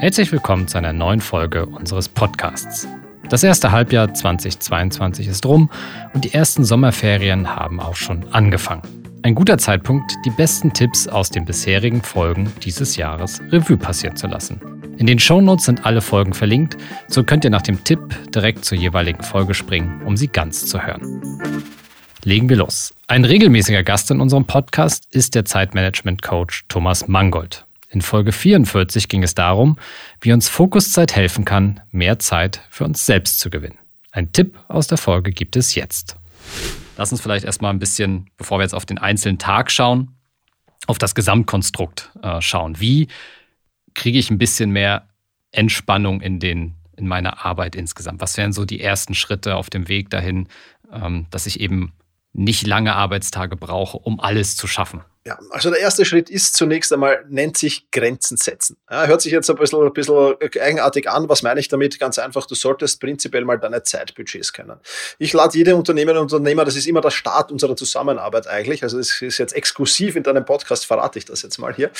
Herzlich willkommen zu einer neuen Folge unseres Podcasts. Das erste Halbjahr 2022 ist rum und die ersten Sommerferien haben auch schon angefangen. Ein guter Zeitpunkt, die besten Tipps aus den bisherigen Folgen dieses Jahres Revue passieren zu lassen. In den Shownotes sind alle Folgen verlinkt, so könnt ihr nach dem Tipp direkt zur jeweiligen Folge springen, um sie ganz zu hören. Legen wir los. Ein regelmäßiger Gast in unserem Podcast ist der Zeitmanagement-Coach Thomas Mangold. In Folge 44 ging es darum, wie uns Fokuszeit helfen kann, mehr Zeit für uns selbst zu gewinnen. Ein Tipp aus der Folge gibt es jetzt. Lass uns vielleicht erstmal ein bisschen, bevor wir jetzt auf den einzelnen Tag schauen, auf das Gesamtkonstrukt äh, schauen. Wie kriege ich ein bisschen mehr Entspannung in, den, in meiner Arbeit insgesamt? Was wären so die ersten Schritte auf dem Weg dahin, ähm, dass ich eben nicht lange Arbeitstage brauche, um alles zu schaffen? Ja, also der erste Schritt ist zunächst einmal, nennt sich Grenzen setzen. Ja, hört sich jetzt ein bisschen, ein bisschen eigenartig an. Was meine ich damit? Ganz einfach, du solltest prinzipiell mal deine Zeitbudgets kennen. Ich lade jede Unternehmerin und Unternehmer, das ist immer der Start unserer Zusammenarbeit eigentlich. Also das ist jetzt exklusiv in deinem Podcast, verrate ich das jetzt mal hier.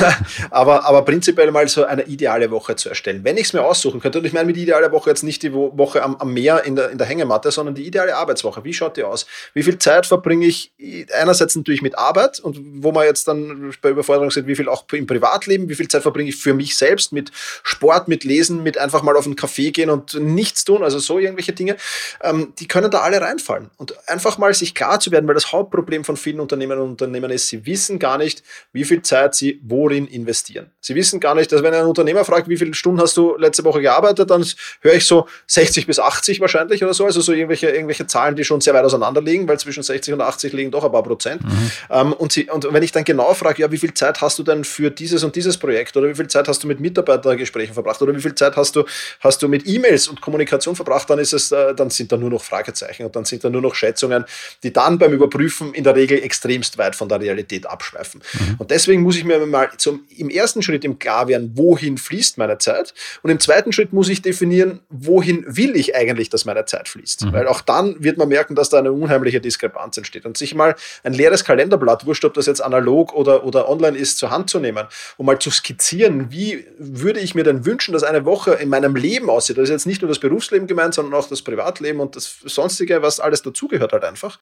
aber, aber prinzipiell mal so eine ideale Woche zu erstellen. Wenn ich es mir aussuchen könnte, und ich meine mit idealer Woche jetzt nicht die Woche am, am Meer in der, in der Hängematte, sondern die ideale Arbeitswoche. Wie schaut die aus? Wie viel Zeit verbringe ich einerseits natürlich mit Arbeit und wo wir jetzt dann bei Überforderung sind, wie viel auch im Privatleben, wie viel Zeit verbringe ich für mich selbst mit Sport, mit Lesen, mit einfach mal auf einen Café gehen und nichts tun, also so irgendwelche Dinge, ähm, die können da alle reinfallen. Und einfach mal sich klar zu werden, weil das Hauptproblem von vielen Unternehmern und Unternehmern ist, sie wissen gar nicht, wie viel Zeit sie worin investieren. Sie wissen gar nicht, dass wenn ein Unternehmer fragt, wie viele Stunden hast du letzte Woche gearbeitet, dann höre ich so 60 bis 80 wahrscheinlich oder so, also so irgendwelche, irgendwelche Zahlen, die schon sehr weit auseinander liegen, weil zwischen 60 und 80 liegen doch ein paar Prozent. Mhm. Ähm, und, sie, und wenn ich dann genau frage, ja, wie viel Zeit hast du denn für dieses und dieses Projekt oder wie viel Zeit hast du mit Mitarbeitergesprächen verbracht oder wie viel Zeit hast du, hast du mit E-Mails und Kommunikation verbracht, dann ist es, äh, dann sind da nur noch Fragezeichen und dann sind da nur noch Schätzungen, die dann beim Überprüfen in der Regel extremst weit von der Realität abschweifen. Mhm. Und deswegen muss ich mir mal zum, im ersten Schritt im klar werden, wohin fließt meine Zeit und im zweiten Schritt muss ich definieren, wohin will ich eigentlich, dass meine Zeit fließt. Mhm. Weil auch dann wird man merken, dass da eine unheimliche Diskrepanz entsteht. Und sich mal ein leeres Kalenderblatt, wurscht, ob das jetzt analog oder, oder online ist, zur Hand zu nehmen, um mal zu skizzieren, wie würde ich mir denn wünschen, dass eine Woche in meinem Leben aussieht. Das ist jetzt nicht nur das Berufsleben gemeint, sondern auch das Privatleben und das Sonstige, was alles dazugehört halt einfach.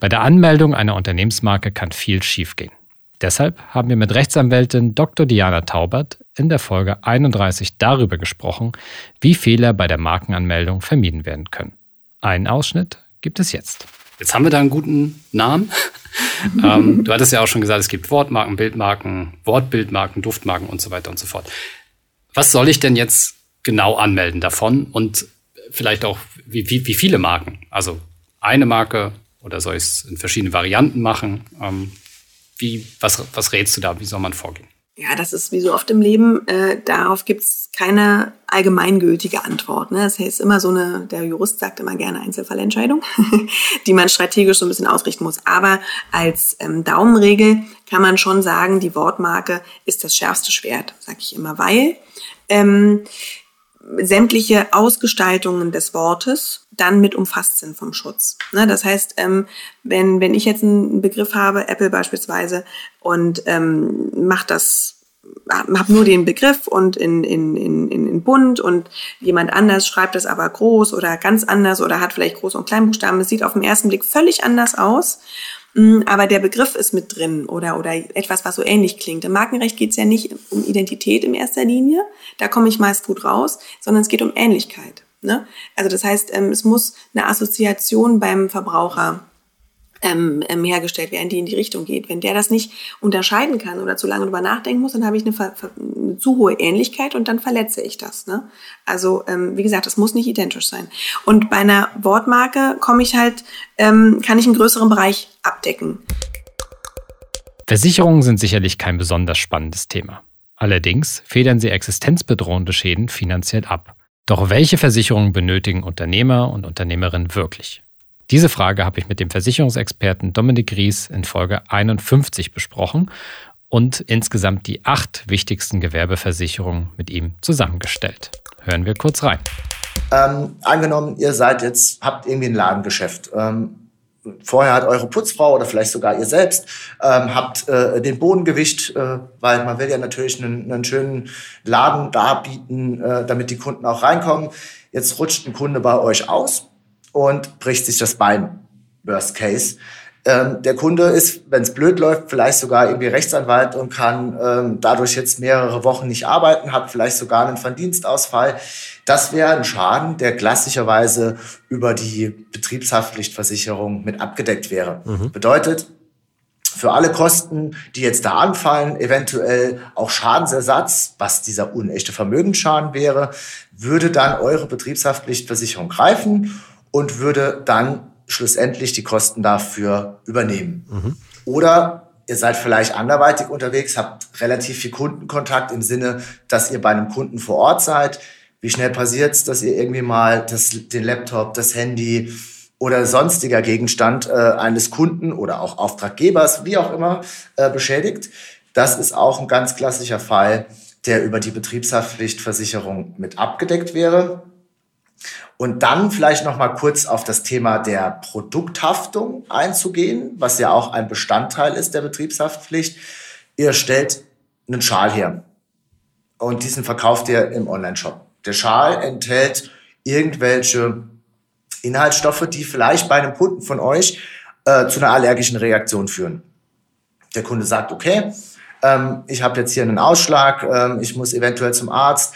Bei der Anmeldung einer Unternehmensmarke kann viel schiefgehen. Deshalb haben wir mit Rechtsanwältin Dr. Diana Taubert in der Folge 31 darüber gesprochen, wie Fehler bei der Markenanmeldung vermieden werden können. Einen Ausschnitt gibt es jetzt. Jetzt haben wir da einen guten Namen. ähm, du hattest ja auch schon gesagt, es gibt Wortmarken, Bildmarken, Wortbildmarken, Duftmarken und so weiter und so fort. Was soll ich denn jetzt genau anmelden davon und vielleicht auch wie, wie, wie viele Marken? Also eine Marke oder soll ich es in verschiedene Varianten machen? Ähm, wie, was, was rätst du da? Wie soll man vorgehen? Ja, das ist wie so oft im Leben, äh, darauf gibt es keine allgemeingültige Antwort. Ne? Das heißt immer so eine, der Jurist sagt immer gerne Einzelfallentscheidung, die man strategisch so ein bisschen ausrichten muss. Aber als ähm, Daumenregel kann man schon sagen, die Wortmarke ist das schärfste Schwert, sage ich immer, weil ähm, sämtliche Ausgestaltungen des Wortes dann mit umfasst sind vom Schutz. Ne, das heißt, ähm, wenn, wenn ich jetzt einen Begriff habe, Apple beispielsweise, und ähm, macht das habe nur den Begriff und in, in, in, in bunt und jemand anders schreibt das aber groß oder ganz anders oder hat vielleicht Groß- und Kleinbuchstaben. Es sieht auf den ersten Blick völlig anders aus. Mm, aber der Begriff ist mit drin oder, oder etwas, was so ähnlich klingt. Im Markenrecht geht es ja nicht um Identität in erster Linie, da komme ich meist gut raus, sondern es geht um Ähnlichkeit. Ne? Also das heißt, ähm, es muss eine Assoziation beim Verbraucher ähm, ähm, hergestellt werden, die in die Richtung geht. Wenn der das nicht unterscheiden kann oder zu lange drüber nachdenken muss, dann habe ich eine, eine zu hohe Ähnlichkeit und dann verletze ich das. Ne? Also ähm, wie gesagt, das muss nicht identisch sein. Und bei einer Wortmarke komme ich halt, ähm, kann ich einen größeren Bereich abdecken. Versicherungen sind sicherlich kein besonders spannendes Thema. Allerdings federn sie existenzbedrohende Schäden finanziell ab. Doch welche Versicherungen benötigen Unternehmer und Unternehmerinnen wirklich? Diese Frage habe ich mit dem Versicherungsexperten Dominik Ries in Folge 51 besprochen und insgesamt die acht wichtigsten Gewerbeversicherungen mit ihm zusammengestellt. Hören wir kurz rein. Ähm, angenommen, ihr seid jetzt, habt irgendwie ein Ladengeschäft. Ähm, vorher hat eure Putzfrau oder vielleicht sogar ihr selbst ähm, habt äh, den Boden gewischt, äh, weil man will ja natürlich einen, einen schönen Laden darbieten, äh, damit die Kunden auch reinkommen. Jetzt rutscht ein Kunde bei euch aus und bricht sich das Bein. Worst Case. Ähm, der Kunde ist, wenn es blöd läuft, vielleicht sogar irgendwie Rechtsanwalt und kann ähm, dadurch jetzt mehrere Wochen nicht arbeiten, hat vielleicht sogar einen Verdienstausfall. Das wäre ein Schaden, der klassischerweise über die Betriebshaftpflichtversicherung mit abgedeckt wäre. Mhm. Bedeutet, für alle Kosten, die jetzt da anfallen, eventuell auch Schadensersatz, was dieser unechte Vermögensschaden wäre, würde dann eure Betriebshaftpflichtversicherung greifen und würde dann schlussendlich die Kosten dafür übernehmen. Mhm. Oder ihr seid vielleicht anderweitig unterwegs, habt relativ viel Kundenkontakt im Sinne, dass ihr bei einem Kunden vor Ort seid. Wie schnell passiert es, dass ihr irgendwie mal das, den Laptop, das Handy oder sonstiger Gegenstand äh, eines Kunden oder auch Auftraggebers, wie auch immer, äh, beschädigt? Das ist auch ein ganz klassischer Fall, der über die Betriebshaftpflichtversicherung mit abgedeckt wäre. Und dann vielleicht noch mal kurz auf das Thema der Produkthaftung einzugehen, was ja auch ein Bestandteil ist der Betriebshaftpflicht. Ihr stellt einen Schal her und diesen verkauft ihr im Online-Shop. Der Schal enthält irgendwelche Inhaltsstoffe, die vielleicht bei einem Kunden von euch äh, zu einer allergischen Reaktion führen. Der Kunde sagt, okay, ähm, ich habe jetzt hier einen Ausschlag, ähm, ich muss eventuell zum Arzt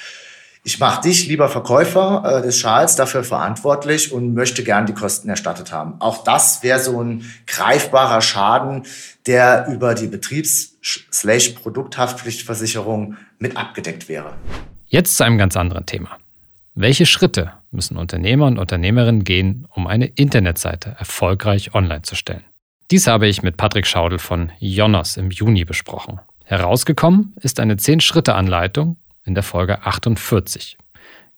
ich mache dich, lieber Verkäufer äh, des Schals, dafür verantwortlich und möchte gern die Kosten erstattet haben. Auch das wäre so ein greifbarer Schaden, der über die Betriebs-Produkthaftpflichtversicherung mit abgedeckt wäre. Jetzt zu einem ganz anderen Thema. Welche Schritte müssen Unternehmer und Unternehmerinnen gehen, um eine Internetseite erfolgreich online zu stellen? Dies habe ich mit Patrick Schaudel von Jonas im Juni besprochen. Herausgekommen ist eine 10-Schritte-Anleitung, in der Folge 48.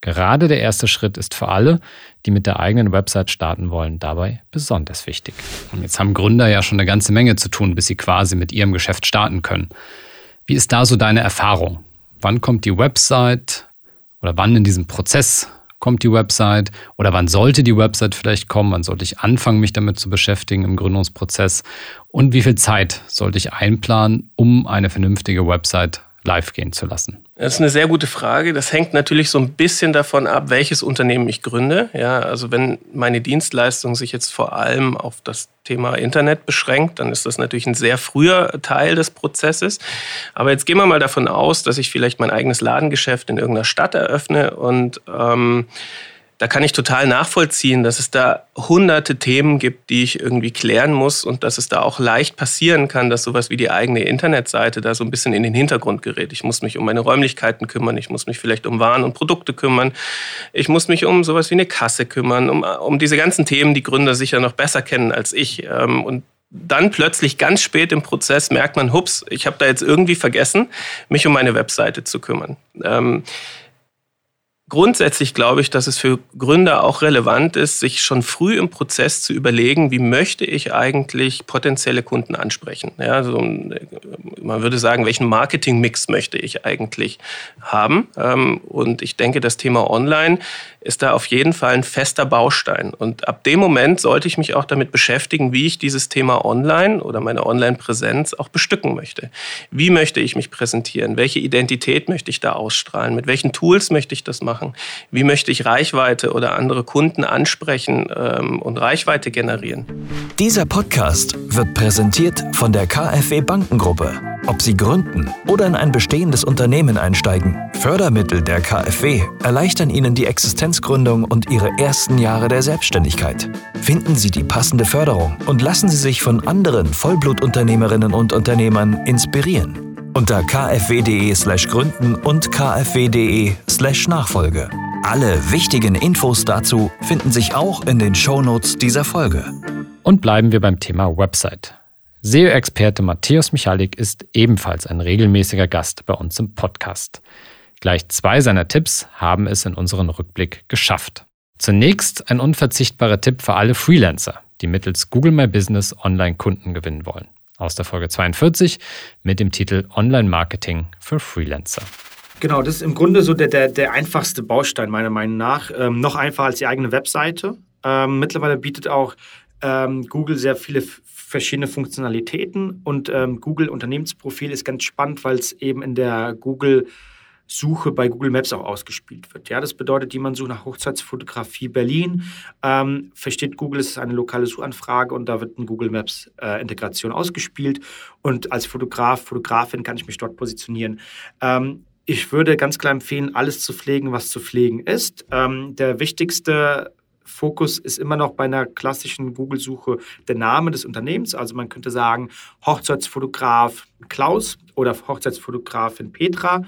Gerade der erste Schritt ist für alle, die mit der eigenen Website starten wollen, dabei besonders wichtig. Und jetzt haben Gründer ja schon eine ganze Menge zu tun, bis sie quasi mit ihrem Geschäft starten können. Wie ist da so deine Erfahrung? Wann kommt die Website oder wann in diesem Prozess kommt die Website oder wann sollte die Website vielleicht kommen? Wann sollte ich anfangen, mich damit zu beschäftigen im Gründungsprozess? Und wie viel Zeit sollte ich einplanen, um eine vernünftige Website live gehen zu lassen? Das ist eine sehr gute Frage. Das hängt natürlich so ein bisschen davon ab, welches Unternehmen ich gründe. Ja, also wenn meine Dienstleistung sich jetzt vor allem auf das Thema Internet beschränkt, dann ist das natürlich ein sehr früher Teil des Prozesses. Aber jetzt gehen wir mal davon aus, dass ich vielleicht mein eigenes Ladengeschäft in irgendeiner Stadt eröffne und ähm, da kann ich total nachvollziehen, dass es da hunderte Themen gibt, die ich irgendwie klären muss und dass es da auch leicht passieren kann, dass sowas wie die eigene Internetseite da so ein bisschen in den Hintergrund gerät. Ich muss mich um meine Räumlichkeiten kümmern, ich muss mich vielleicht um Waren und Produkte kümmern, ich muss mich um sowas wie eine Kasse kümmern, um, um diese ganzen Themen, die Gründer sicher noch besser kennen als ich. Ähm, und dann plötzlich ganz spät im Prozess merkt man, hups, ich habe da jetzt irgendwie vergessen, mich um meine Webseite zu kümmern. Ähm, Grundsätzlich glaube ich, dass es für Gründer auch relevant ist, sich schon früh im Prozess zu überlegen, wie möchte ich eigentlich potenzielle Kunden ansprechen. Ja, also man würde sagen, welchen Marketingmix möchte ich eigentlich haben. Ähm, und ich denke, das Thema Online ist da auf jeden Fall ein fester Baustein. Und ab dem Moment sollte ich mich auch damit beschäftigen, wie ich dieses Thema Online oder meine Online-Präsenz auch bestücken möchte. Wie möchte ich mich präsentieren? Welche Identität möchte ich da ausstrahlen? Mit welchen Tools möchte ich das machen? Wie möchte ich Reichweite oder andere Kunden ansprechen ähm, und Reichweite generieren? Dieser Podcast wird präsentiert von der KfW Bankengruppe. Ob Sie gründen oder in ein bestehendes Unternehmen einsteigen, Fördermittel der KfW erleichtern Ihnen die Existenzgründung und Ihre ersten Jahre der Selbstständigkeit. Finden Sie die passende Förderung und lassen Sie sich von anderen Vollblutunternehmerinnen und Unternehmern inspirieren. Unter kfw.de/slash gründen und kfw.de/slash Nachfolge. Alle wichtigen Infos dazu finden sich auch in den Shownotes dieser Folge. Und bleiben wir beim Thema Website. SEO-Experte Matthäus Michalik ist ebenfalls ein regelmäßiger Gast bei uns im Podcast. Gleich zwei seiner Tipps haben es in unseren Rückblick geschafft. Zunächst ein unverzichtbarer Tipp für alle Freelancer, die mittels Google My Business Online-Kunden gewinnen wollen. Aus der Folge 42 mit dem Titel Online Marketing für Freelancer. Genau, das ist im Grunde so der, der, der einfachste Baustein meiner Meinung nach. Ähm, noch einfacher als die eigene Webseite. Ähm, mittlerweile bietet auch ähm, Google sehr viele verschiedene Funktionalitäten und ähm, Google Unternehmensprofil ist ganz spannend, weil es eben in der Google Suche bei Google Maps auch ausgespielt wird. Ja, das bedeutet, jemand sucht nach Hochzeitsfotografie Berlin, ähm, versteht Google, es ist eine lokale Suchanfrage und da wird eine Google Maps äh, Integration ausgespielt und als Fotograf, Fotografin kann ich mich dort positionieren. Ähm, ich würde ganz klar empfehlen, alles zu pflegen, was zu pflegen ist. Ähm, der wichtigste Fokus ist immer noch bei einer klassischen Google-Suche der Name des Unternehmens. Also man könnte sagen Hochzeitsfotograf Klaus oder Hochzeitsfotografin Petra,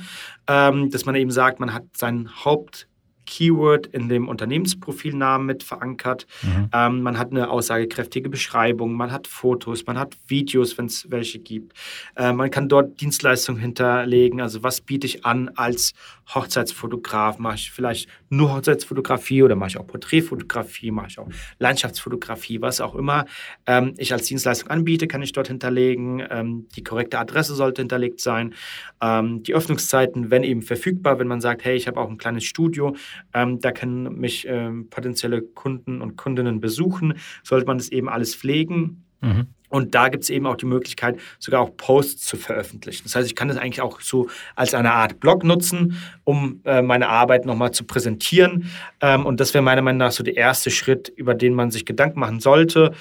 ähm, dass man eben sagt, man hat seinen Haupt Keyword in dem Unternehmensprofilnamen mit verankert. Mhm. Ähm, man hat eine aussagekräftige Beschreibung, man hat Fotos, man hat Videos, wenn es welche gibt. Äh, man kann dort Dienstleistungen hinterlegen. Also was biete ich an als Hochzeitsfotograf? Mache ich vielleicht nur Hochzeitsfotografie oder mache ich auch Porträtfotografie, mache ich auch Landschaftsfotografie, was auch immer ähm, ich als Dienstleistung anbiete, kann ich dort hinterlegen. Ähm, die korrekte Adresse sollte hinterlegt sein. Ähm, die Öffnungszeiten, wenn eben verfügbar, wenn man sagt, hey, ich habe auch ein kleines Studio, ähm, da können mich ähm, potenzielle Kunden und Kundinnen besuchen. Sollte man das eben alles pflegen. Mhm. Und da gibt es eben auch die Möglichkeit, sogar auch Posts zu veröffentlichen. Das heißt, ich kann das eigentlich auch so als eine Art Blog nutzen, um äh, meine Arbeit nochmal zu präsentieren. Ähm, und das wäre meiner Meinung nach so der erste Schritt, über den man sich Gedanken machen sollte.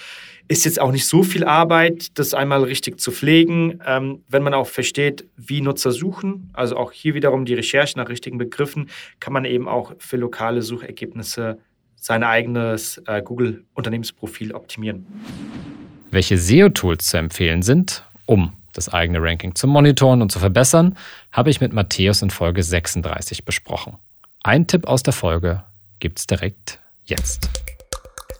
Ist jetzt auch nicht so viel Arbeit, das einmal richtig zu pflegen, ähm, wenn man auch versteht, wie Nutzer suchen. Also auch hier wiederum die Recherche nach richtigen Begriffen, kann man eben auch für lokale Suchergebnisse sein eigenes äh, Google-Unternehmensprofil optimieren. Welche SEO-Tools zu empfehlen sind, um das eigene Ranking zu monitoren und zu verbessern, habe ich mit Matthäus in Folge 36 besprochen. Ein Tipp aus der Folge gibt's direkt jetzt.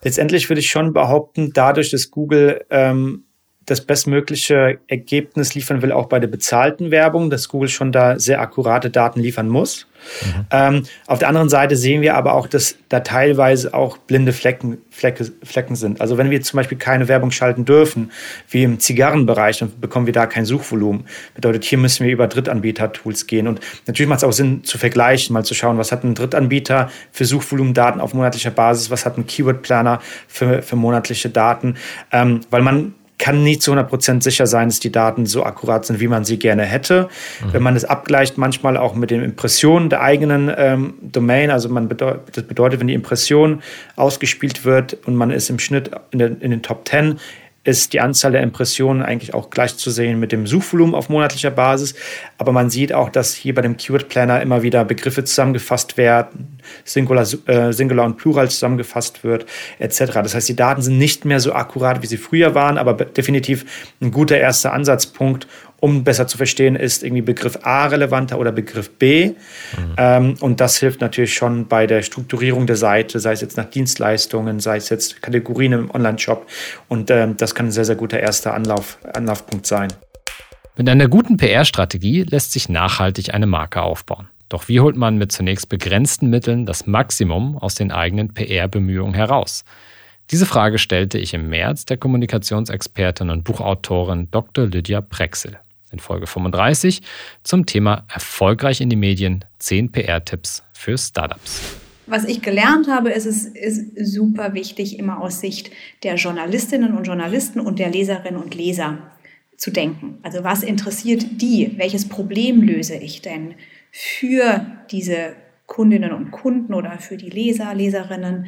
Letztendlich würde ich schon behaupten, dadurch, dass Google ähm, das bestmögliche Ergebnis liefern will, auch bei der bezahlten Werbung, dass Google schon da sehr akkurate Daten liefern muss. Mhm. Ähm, auf der anderen Seite sehen wir aber auch, dass da teilweise auch blinde Flecken, Flecke, Flecken sind. Also wenn wir zum Beispiel keine Werbung schalten dürfen, wie im Zigarrenbereich, dann bekommen wir da kein Suchvolumen. Bedeutet, hier müssen wir über Drittanbieter-Tools gehen. Und natürlich macht es auch Sinn zu vergleichen, mal zu schauen, was hat ein Drittanbieter für Suchvolumendaten auf monatlicher Basis, was hat ein Keyword-Planner für, für monatliche Daten. Ähm, weil man kann nie zu 100% sicher sein, dass die Daten so akkurat sind, wie man sie gerne hätte. Mhm. Wenn man es abgleicht, manchmal auch mit den Impressionen der eigenen ähm, Domain, also man bedeut das bedeutet, wenn die Impression ausgespielt wird und man ist im Schnitt in, der, in den Top 10, ist die Anzahl der Impressionen eigentlich auch gleichzusehen mit dem Suchvolumen auf monatlicher Basis. Aber man sieht auch, dass hier bei dem Keyword Planner immer wieder Begriffe zusammengefasst werden, Singular, äh, Singular und Plural zusammengefasst wird, etc. Das heißt, die Daten sind nicht mehr so akkurat, wie sie früher waren, aber definitiv ein guter erster Ansatzpunkt, um besser zu verstehen, ist irgendwie Begriff A relevanter oder Begriff B. Mhm. Ähm, und das hilft natürlich schon bei der Strukturierung der Seite, sei es jetzt nach Dienstleistungen, sei es jetzt Kategorien im Online-Shop. Und ähm, das kann ein sehr, sehr guter erster Anlauf, Anlaufpunkt sein. Mit einer guten PR-Strategie lässt sich nachhaltig eine Marke aufbauen. Doch wie holt man mit zunächst begrenzten Mitteln das Maximum aus den eigenen PR-Bemühungen heraus? Diese Frage stellte ich im März der Kommunikationsexpertin und Buchautorin Dr. Lydia Prexel in Folge 35 zum Thema Erfolgreich in die Medien 10 PR-Tipps für Startups. Was ich gelernt habe, ist es ist super wichtig, immer aus Sicht der Journalistinnen und Journalisten und der Leserinnen und Leser zu denken. Also was interessiert die? Welches Problem löse ich denn für diese Kundinnen und Kunden oder für die Leser, Leserinnen?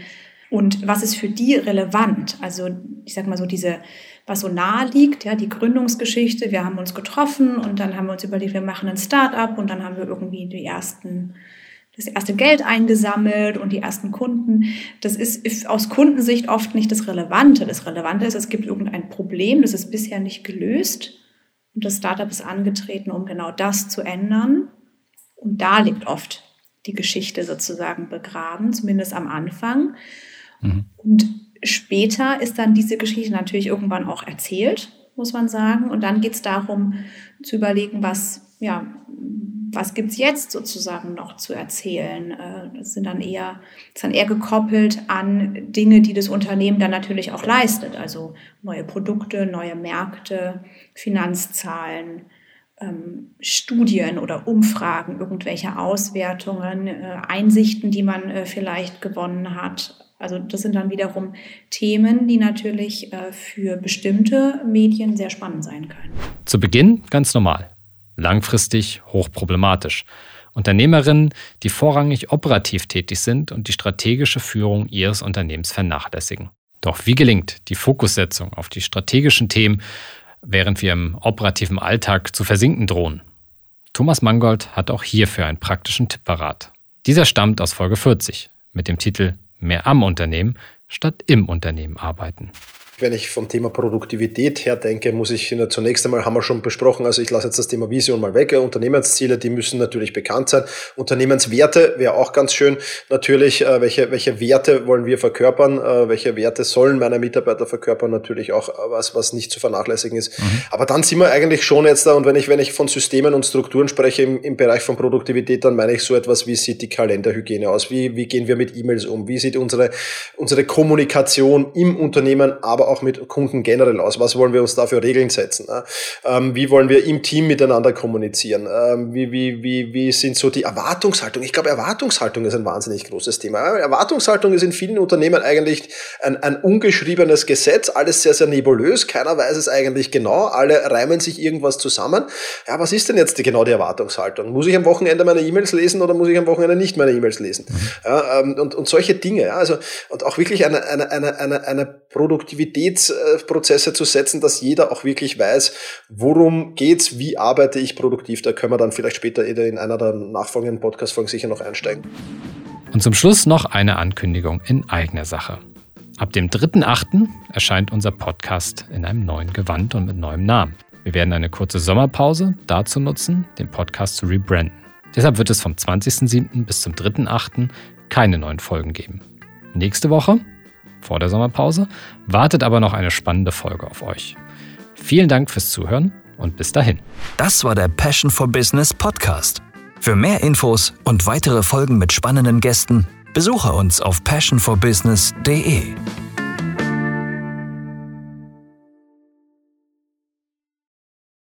Und was ist für die relevant? Also ich sage mal so diese was so nahe liegt, ja, die Gründungsgeschichte. Wir haben uns getroffen und dann haben wir uns überlegt, wir machen ein Start-up und dann haben wir irgendwie die ersten, das erste Geld eingesammelt und die ersten Kunden. Das ist aus Kundensicht oft nicht das Relevante. Das Relevante ist, es gibt irgendein Problem, das ist bisher nicht gelöst und das Startup ist angetreten, um genau das zu ändern. Und da liegt oft die Geschichte sozusagen begraben, zumindest am Anfang. Mhm. Und später ist dann diese Geschichte natürlich irgendwann auch erzählt, muss man sagen. Und dann geht es darum zu überlegen, was, ja, was gibt's jetzt sozusagen noch zu erzählen? Äh, das sind dann eher, ist dann eher gekoppelt an Dinge, die das Unternehmen dann natürlich auch leistet. Also neue Produkte, neue Märkte, Finanzzahlen, ähm, Studien oder Umfragen, irgendwelche Auswertungen, äh, Einsichten, die man äh, vielleicht gewonnen hat Also das sind dann wiederum Themen, die natürlich äh, für bestimmte Medien sehr spannend sein können. Zu Beginn ganz normal, langfristig hochproblematisch. Unternehmerinnen, die vorrangig operativ tätig sind und die strategische Führung ihres Unternehmens vernachlässigen. Doch wie gelingt die Fokussetzung auf die strategischen Themen, während wir im operativen Alltag zu versinken drohen? Thomas Mangold hat auch hierfür einen praktischen Tipp parat. Dieser stammt aus Folge 40 mit dem Titel Mehr am Unternehmen statt im Unternehmen arbeiten wenn ich vom Thema Produktivität her denke, muss ich zunächst einmal, haben wir schon besprochen, also ich lasse jetzt das Thema Vision mal weg. Unternehmensziele, die müssen natürlich bekannt sein. Unternehmenswerte wäre auch ganz schön. Natürlich, äh, welche, welche Werte wollen wir verkörpern? Äh, welche Werte sollen meine Mitarbeiter verkörpern? Natürlich auch was, was nicht zu vernachlässigen ist. Mhm. Aber dann sind wir eigentlich schon jetzt da. Und wenn ich, wenn ich von Systemen und Strukturen spreche im, im Bereich von Produktivität, dann meine ich so etwas, wie sieht die Kalenderhygiene aus? Wie, wie gehen wir mit E-Mails um? Wie sieht unsere, unsere Kommunikation im Unternehmen, aber auch mit Kunden generell aus? Was wollen wir uns da für Regeln setzen? Ähm, wie wollen wir im Team miteinander kommunizieren? Ähm, wie, wie, wie, wie sind so die Erwartungshaltung? Ich glaube, Erwartungshaltung ist ein wahnsinnig großes Thema. Erwartungshaltung ist in vielen Unternehmen eigentlich ein, ein ungeschriebenes Gesetz, alles sehr, sehr nebulös. Keiner weiß es eigentlich genau. Alle reimen sich irgendwas zusammen. Ja, was ist denn jetzt die, genau die Erwartungshaltung? Muss ich am Wochenende meine E-Mails lesen oder muss ich am Wochenende nicht meine E-Mails lesen? Mhm. Ja, ähm, und, und solche Dinge. Ja, also, und auch wirklich eine, eine, eine, eine, eine Produktivitätsprozesse zu setzen, dass jeder auch wirklich weiß, worum geht's, wie arbeite ich produktiv. Da können wir dann vielleicht später in einer der nachfolgenden Podcast-Folgen sicher noch einsteigen. Und zum Schluss noch eine Ankündigung in eigener Sache. Ab dem 3.8. erscheint unser Podcast in einem neuen Gewand und mit neuem Namen. Wir werden eine kurze Sommerpause dazu nutzen, den Podcast zu rebranden. Deshalb wird es vom 20.07. bis zum 3.8. keine neuen Folgen geben. Nächste Woche vor der Sommerpause, wartet aber noch eine spannende Folge auf euch. Vielen Dank fürs Zuhören und bis dahin. Das war der Passion for Business Podcast. Für mehr Infos und weitere Folgen mit spannenden Gästen besuche uns auf passionforbusiness.de.